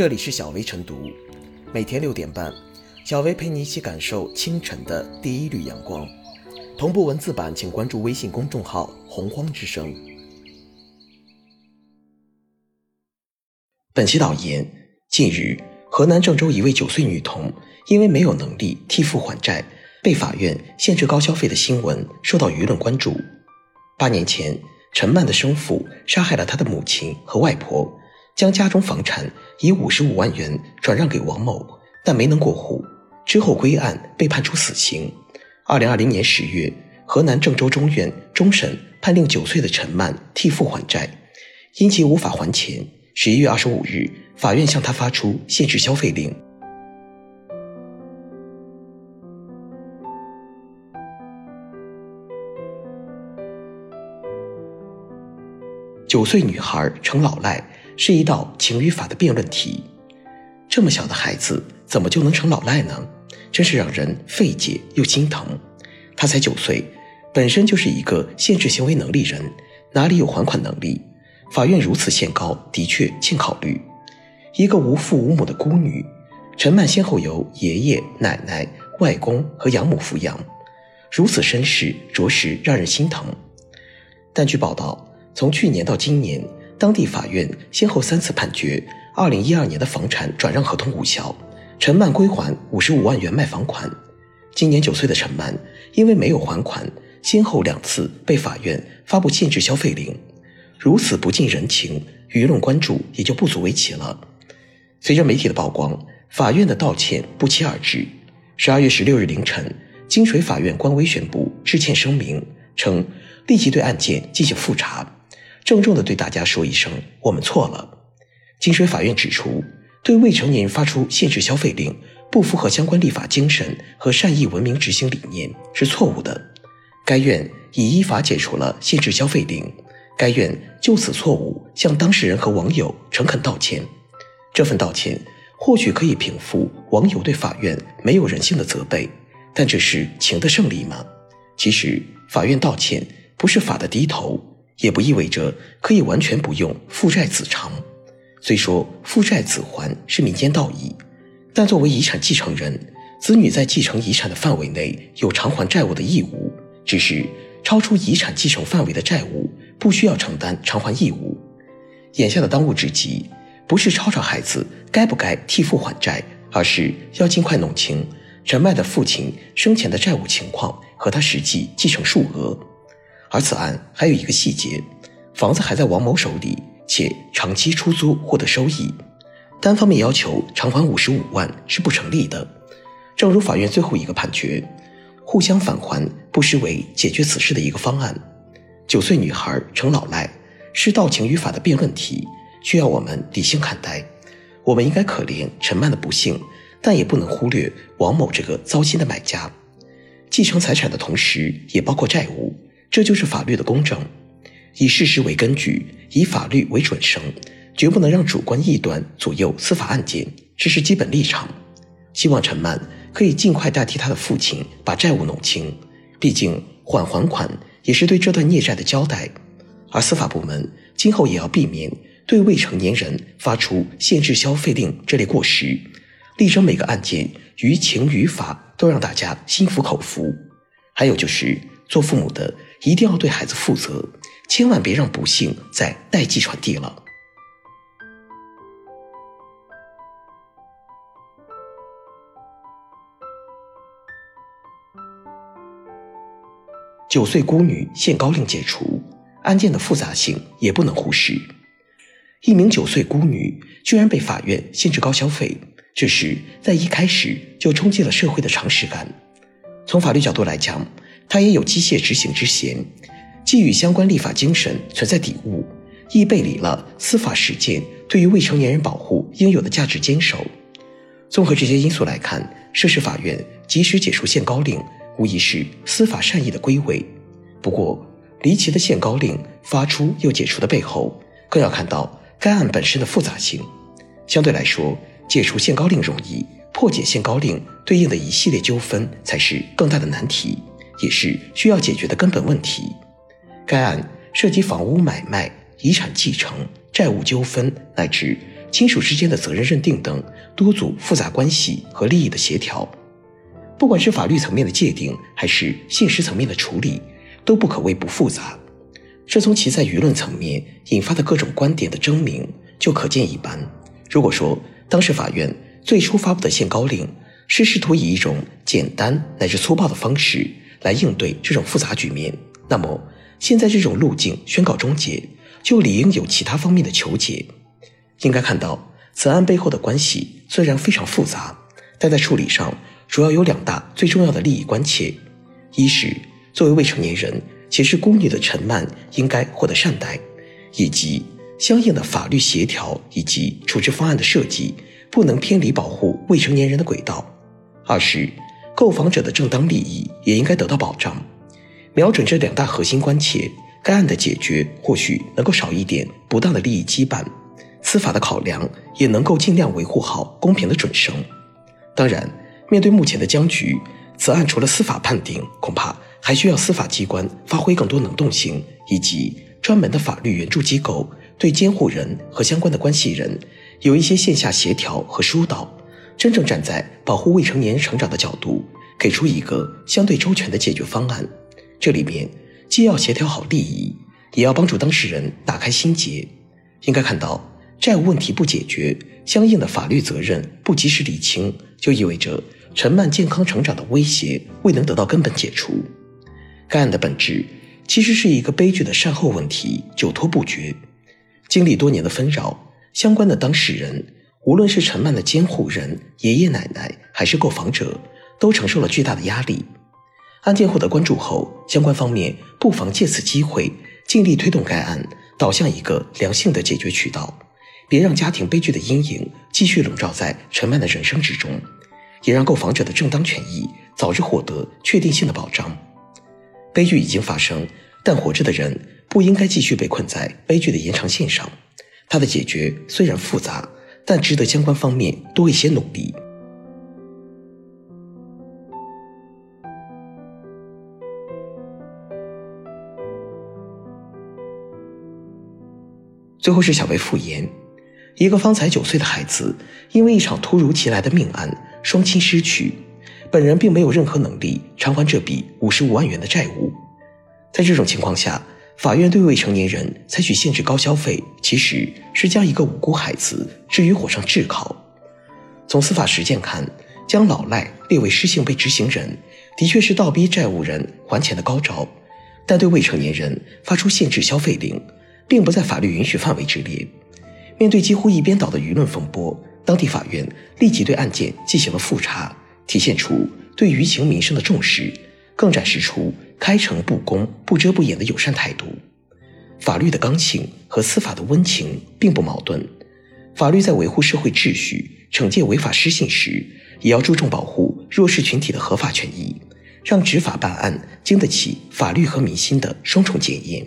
这里是小薇晨读，每天六点半，小薇陪你一起感受清晨的第一缕阳光。同步文字版，请关注微信公众号“洪荒之声”。本期导言：近日，河南郑州一位九岁女童因为没有能力替父还债，被法院限制高消费的新闻受到舆论关注。八年前，陈曼的生父杀害了他的母亲和外婆，将家中房产以五十五万元转让给王某，但没能过户，之后归案被判处死刑。二零二零年十月，河南郑州中院终审判令九岁的陈曼替父还债，因其无法还钱，十一月二十五日，法院向他发出限制消费令。九岁女孩成老赖是一道情与法的辩论题，这么小的孩子怎么就能成老赖呢？真是让人费解又心疼。他才九岁，本身就是一个限制行为能力人，哪里有还款能力？法院如此限高，的确欠考虑。一个无父无母的孤女，陈曼先后由爷爷、奶奶、外公和养母抚养，如此身世，着实让人心疼。但据报道，从去年到今年，当地法院先后三次判决2012年的房产转让合同无效。陈曼归还五十五万元卖房款。今年九岁的陈曼因为没有还款，先后两次被法院发布限制消费令，如此不近人情，舆论关注也就不足为奇了。随着媒体的曝光，法院的道歉不期而至。十二月十六日凌晨，金水法院官微宣布致歉声明，称立即对案件进行复查，郑重地对大家说一声我们错了。金水法院指出。对未成年人发出限制消费令，不符合相关立法精神和善意文明执行理念，是错误的。该院已依法解除了限制消费令。该院就此错误向当事人和网友诚恳道歉。这份道歉或许可以平复网友对法院没有人性的责备，但这是情的胜利吗？其实，法院道歉不是法的低头，也不意味着可以完全不用父债子偿。虽说父债子还是民间道义，但作为遗产继承人，子女在继承遗产的范围内有偿还债务的义务，只是超出遗产继承范围的债务不需要承担偿还义务。眼下的当务之急，不是吵吵孩子该不该替父还债，而是要尽快弄清陈麦的父亲生前的债务情况和他实际继承数额。而此案还有一个细节，房子还在王某手里。且长期出租获得收益，单方面要求偿还五十五万是不成立的。正如法院最后一个判决，互相返还不失为解决此事的一个方案。九岁女孩成老赖是道情与法的辩论题，需要我们理性看待。我们应该可怜陈曼的不幸，但也不能忽略王某这个糟心的买家。继承财产的同时，也包括债务，这就是法律的公正。以事实为根据，以法律为准绳，绝不能让主观臆断左右司法案件，这是基本立场。希望陈曼可以尽快代替他的父亲把债务弄清，毕竟缓还款也是对这段孽债的交代。而司法部门今后也要避免对未成年人发出限制消费令这类过失，力争每个案件于情于法都让大家心服口服。还有就是，做父母的一定要对孩子负责。千万别让不幸再代际传递了。九岁孤女限高令解除，案件的复杂性也不能忽视。一名九岁孤女居然被法院限制高消费，这是在一开始就冲击了社会的常识感。从法律角度来讲，它也有机械执行之嫌。既与相关立法精神存在抵触，亦背离了司法实践对于未成年人保护应有的价值坚守。综合这些因素来看，涉事法院及时解除限高令，无疑是司法善意的归位。不过，离奇的限高令发出又解除的背后，更要看到该案本身的复杂性。相对来说，解除限高令容易，破解限高令对应的一系列纠纷才是更大的难题，也是需要解决的根本问题。该案涉及房屋买卖、遗产继承、债务纠纷乃至亲属之间的责任认定等多组复杂关系和利益的协调。不管是法律层面的界定，还是现实层面的处理，都不可谓不复杂。这从其在舆论层面引发的各种观点的争鸣就可见一斑。如果说当时法院最初发布的限高令是试图以一种简单乃至粗暴的方式来应对这种复杂局面，那么现在这种路径宣告终结，就理应有其他方面的求解。应该看到，此案背后的关系虽然非常复杂，但在处理上。主要有两大最重要的利益关切：一是作为未成年人且是孤女的陈曼应该获得善待，以及相应的法律协调以及处置方案的设计不能偏离保护未成年人的轨道；二是购房者的正当利益也应该得到保障。瞄准这两大核心关切，该案的解决或许能够少一点不当的利益羁绊，司法的考量也能够尽量维护好公平的准绳。当然。面对目前的僵局，此案除了司法判定，恐怕还需要司法机关发挥更多能动性，以及专门的法律援助机构对监护人和相关的关系人有一些线下协调和疏导，真正站在保护未成年成长的角度，给出一个相对周全的解决方案。这里面既要协调好利益，也要帮助当事人打开心结。应该看到，债务问题不解决，相应的法律责任不及时理清，就意味着。陈曼健康成长的威胁未能得到根本解除，该案的本质其实是一个悲剧的善后问题，久拖不决。经历多年的纷扰，相关的当事人，无论是陈曼的监护人、爷爷奶奶，还是购房者，都承受了巨大的压力。案件获得关注后，相关方面不妨借此机会，尽力推动该案导向一个良性的解决渠道，别让家庭悲剧的阴影继续笼罩在陈曼的人生之中。也让购房者的正当权益早日获得确定性的保障。悲剧已经发生，但活着的人不应该继续被困在悲剧的延长线上。它的解决虽然复杂，但值得相关方面多一些努力。最后是小薇复言，一个方才九岁的孩子，因为一场突如其来的命案。双亲失去，本人并没有任何能力偿还这笔五十五万元的债务。在这种情况下，法院对未成年人采取限制高消费，其实是将一个无辜孩子置于火上炙烤。从司法实践看，将老赖列为失信被执行人，的确是倒逼债务人还钱的高招。但对未成年人发出限制消费令，并不在法律允许范围之列。面对几乎一边倒的舆论风波。当地法院立即对案件进行了复查，体现出对舆情民生的重视，更展示出开诚布公、不遮不掩的友善态度。法律的刚性和司法的温情并不矛盾，法律在维护社会秩序、惩戒违法失信时，也要注重保护弱势群体的合法权益，让执法办案经得起法律和民心的双重检验。